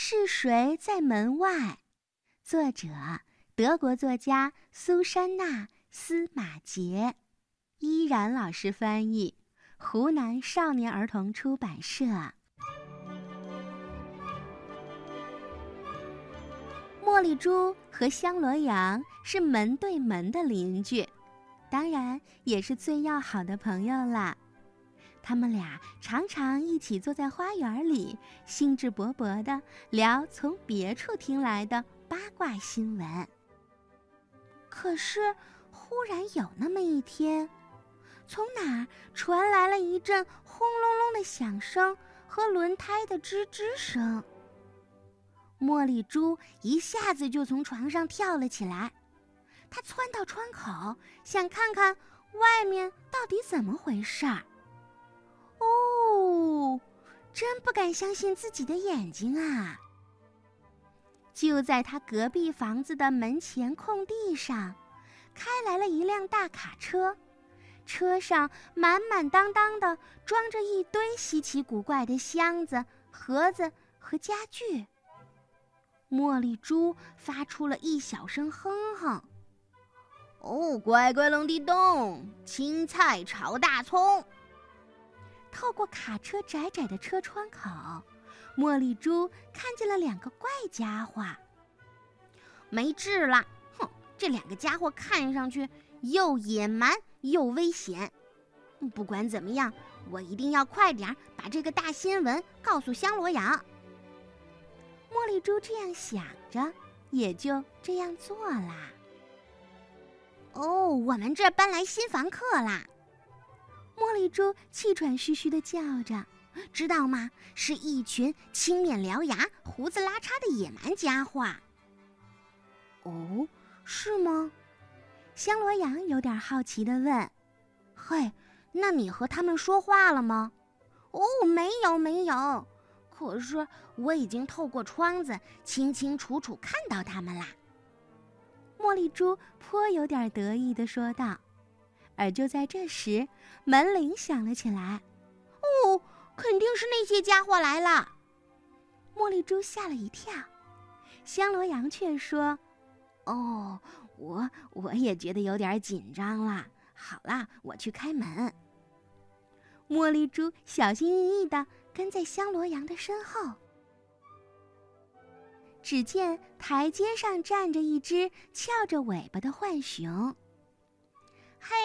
是谁在门外？作者：德国作家苏珊娜·司马杰，依然老师翻译，湖南少年儿童出版社。茉莉猪和香罗羊是门对门的邻居，当然也是最要好的朋友啦。他们俩常常一起坐在花园里，兴致勃勃地聊从别处听来的八卦新闻。可是，忽然有那么一天，从哪儿传来了一阵轰隆隆的响声和轮胎的吱吱声。茉莉猪一下子就从床上跳了起来，它窜到窗口，想看看外面到底怎么回事儿。哦，真不敢相信自己的眼睛啊！就在他隔壁房子的门前空地上，开来了一辆大卡车，车上满满当当的装着一堆稀奇古怪的箱子、盒子和家具。茉莉猪发出了一小声哼哼：“哦，乖乖冷地洞，青菜炒大葱。”透过卡车窄窄的车窗口，茉莉猪看见了两个怪家伙。没治了！哼，这两个家伙看上去又野蛮又危险。不管怎么样，我一定要快点把这个大新闻告诉香罗羊。茉莉猪这样想着，也就这样做啦。哦，我们这搬来新房客啦！茉莉猪气喘吁吁地叫着：“知道吗？是一群青面獠牙、胡子拉碴的野蛮家伙。”“哦，是吗？”香罗羊有点好奇地问。“嘿，那你和他们说话了吗？”“哦，没有，没有。可是我已经透过窗子清清楚楚看到他们啦。”茉莉猪颇有点得意地说道。而就在这时，门铃响了起来。哦，肯定是那些家伙来了。茉莉猪吓了一跳，香罗羊却说：“哦，我我也觉得有点紧张啦。好啦，我去开门。”茉莉猪小心翼翼地跟在香罗羊的身后。只见台阶上站着一只翘着尾巴的浣熊。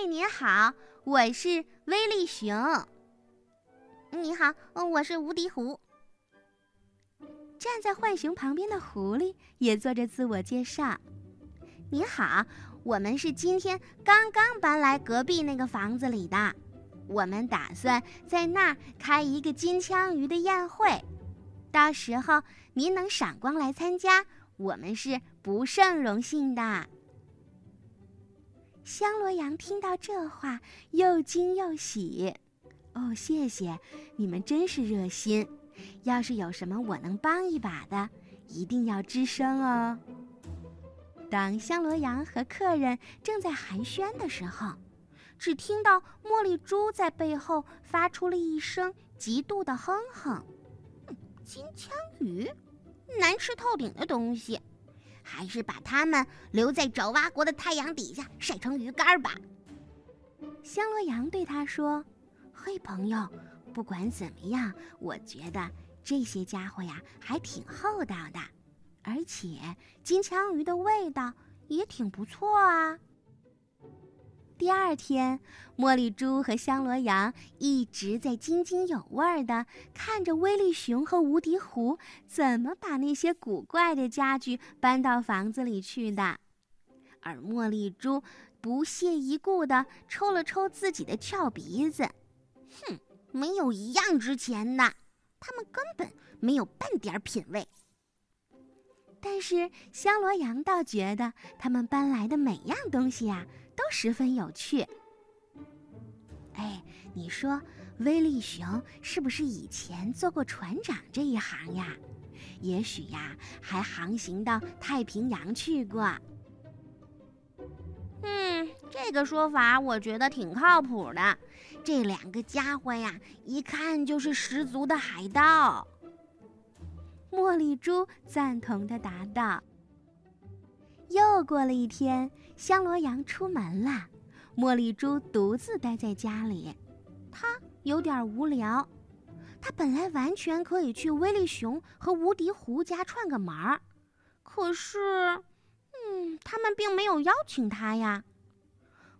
嘿，您好，我是威力熊。你好，我是无敌狐。站在浣熊旁边的狐狸也做着自我介绍。你好，我们是今天刚刚搬来隔壁那个房子里的，我们打算在那儿开一个金枪鱼的宴会，到时候您能赏光来参加，我们是不胜荣幸的。香罗羊听到这话，又惊又喜。哦，谢谢你们，真是热心。要是有什么我能帮一把的，一定要吱声哦。当香罗羊和客人正在寒暄的时候，只听到茉莉猪在背后发出了一声嫉妒的哼哼：“金枪鱼，难吃透顶的东西。”还是把它们留在爪哇国的太阳底下晒成鱼干吧。香罗羊对他说：“嘿，朋友，不管怎么样，我觉得这些家伙呀还挺厚道的，而且金枪鱼的味道也挺不错啊。”第二天，茉莉猪和香罗羊一直在津津有味地看着威力熊和无敌狐怎么把那些古怪的家具搬到房子里去的，而茉莉猪不屑一顾地抽了抽自己的翘鼻子，哼，没有一样值钱的，他们根本没有半点品味。但是香罗羊倒觉得他们搬来的每样东西呀。都十分有趣。哎，你说威力熊是不是以前做过船长这一行呀？也许呀，还航行到太平洋去过。嗯，这个说法我觉得挺靠谱的。这两个家伙呀，一看就是十足的海盗。茉莉猪赞同的答道。又过了一天，香罗羊出门了，茉莉猪独自待在家里，它有点无聊。它本来完全可以去威力熊和无敌狐家串个门儿，可是，嗯，他们并没有邀请它呀。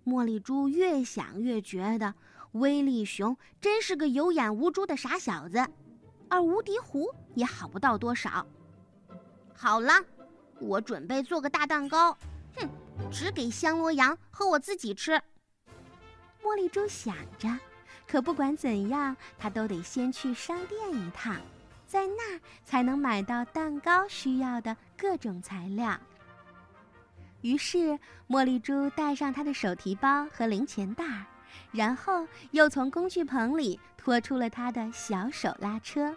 茉莉猪越想越觉得威力熊真是个有眼无珠的傻小子，而无敌狐也好不到多少。好了。我准备做个大蛋糕，哼，只给香罗羊和我自己吃。茉莉猪想着，可不管怎样，他都得先去商店一趟，在那儿才能买到蛋糕需要的各种材料。于是，茉莉猪带上她的手提包和零钱袋，然后又从工具棚里拖出了她的小手拉车。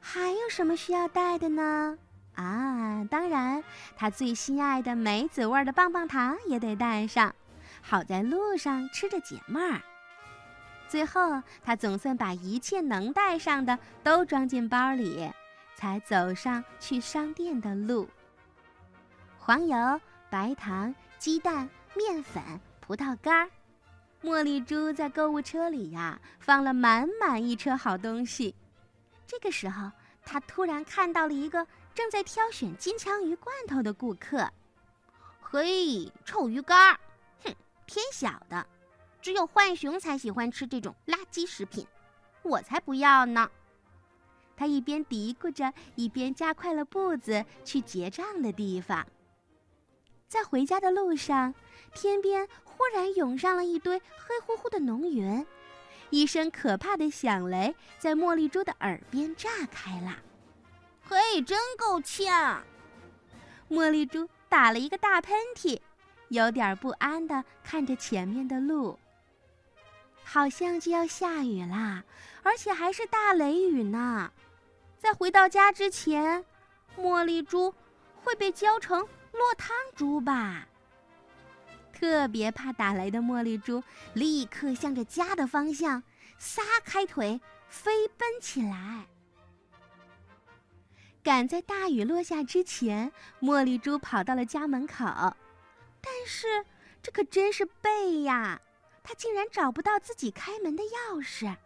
还有什么需要带的呢？啊，当然，他最心爱的梅子味的棒棒糖也得带上，好在路上吃着解闷儿。最后，他总算把一切能带上的都装进包里，才走上去商店的路。黄油、白糖、鸡蛋、面粉、葡萄干儿，茉莉猪在购物车里呀放了满满一车好东西。这个时候，他突然看到了一个。正在挑选金枪鱼罐头的顾客，嘿，臭鱼干儿，哼，偏小的，只有浣熊才喜欢吃这种垃圾食品，我才不要呢。他一边嘀咕着，一边加快了步子去结账的地方。在回家的路上，天边忽然涌上了一堆黑乎乎的浓云，一声可怕的响雷在茉莉猪的耳边炸开了。嘿，真够呛！茉莉猪打了一个大喷嚏，有点不安地看着前面的路。好像就要下雨啦，而且还是大雷雨呢。在回到家之前，茉莉猪会被浇成落汤猪吧？特别怕打雷的茉莉猪立刻向着家的方向撒开腿飞奔起来。赶在大雨落下之前，茉莉猪跑到了家门口，但是这可真是背呀！它竟然找不到自己开门的钥匙，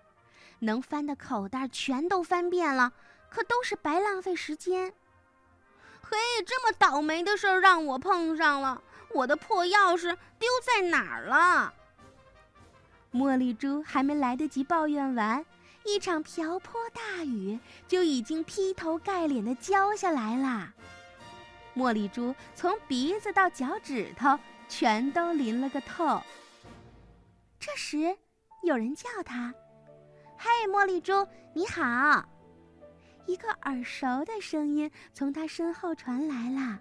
能翻的口袋全都翻遍了，可都是白浪费时间。嘿，这么倒霉的事儿让我碰上了，我的破钥匙丢在哪儿了？茉莉猪还没来得及抱怨完。一场瓢泼大雨就已经劈头盖脸的浇下来了，茉莉珠从鼻子到脚趾头全都淋了个透。这时，有人叫他：“嘿，茉莉珠，你好！”一个耳熟的声音从他身后传来了：“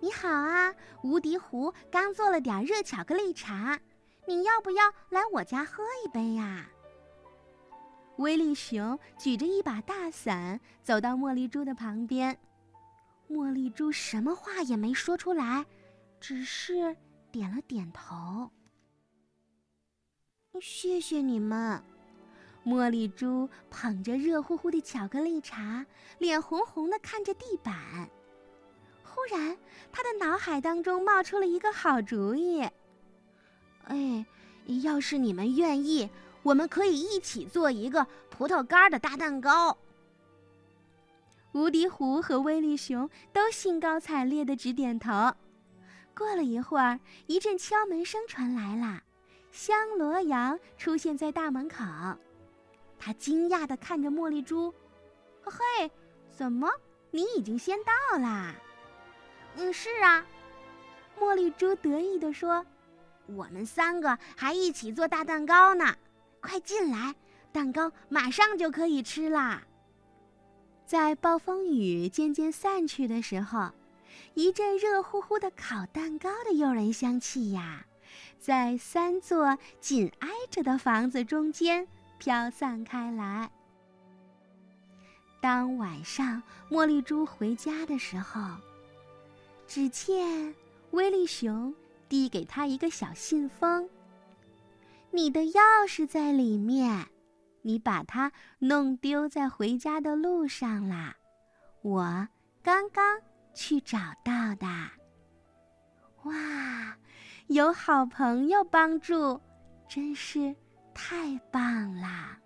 你好啊，无敌狐刚做了点热巧克力茶，你要不要来我家喝一杯呀？”威利熊举着一把大伞走到茉莉猪的旁边，茉莉猪什么话也没说出来，只是点了点头。谢谢你们。茉莉猪捧着热乎乎的巧克力茶，脸红红的看着地板。忽然，他的脑海当中冒出了一个好主意。哎，要是你们愿意。我们可以一起做一个葡萄干的大蛋糕。无敌狐和威力熊都兴高采烈的直点头。过了一会儿，一阵敲门声传来了，香罗羊出现在大门口。他惊讶的看着茉莉猪：“嘿，怎么你已经先到啦？”“嗯，是啊。”茉莉猪得意的说：“我们三个还一起做大蛋糕呢。”快进来，蛋糕马上就可以吃啦！在暴风雨渐渐散去的时候，一阵热乎乎的烤蛋糕的诱人香气呀，在三座紧挨着的房子中间飘散开来。当晚上茉莉猪回家的时候，只见威利熊递给他一个小信封。你的钥匙在里面，你把它弄丢在回家的路上啦。我刚刚去找到的。哇，有好朋友帮助，真是太棒啦！